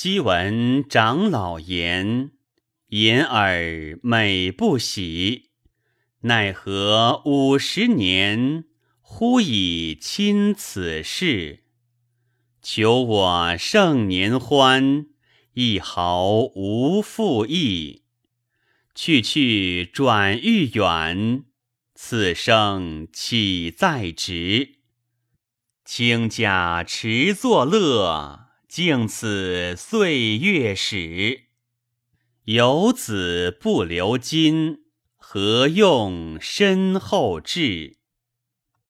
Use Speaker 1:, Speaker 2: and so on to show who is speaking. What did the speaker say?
Speaker 1: 昔闻长老言，言耳美不喜。奈何五十年，忽已亲此事？求我盛年欢，一毫无复意。去去转愈远，此生岂在直？卿家持作乐。敬此岁月史，游子不留金，何用身后志？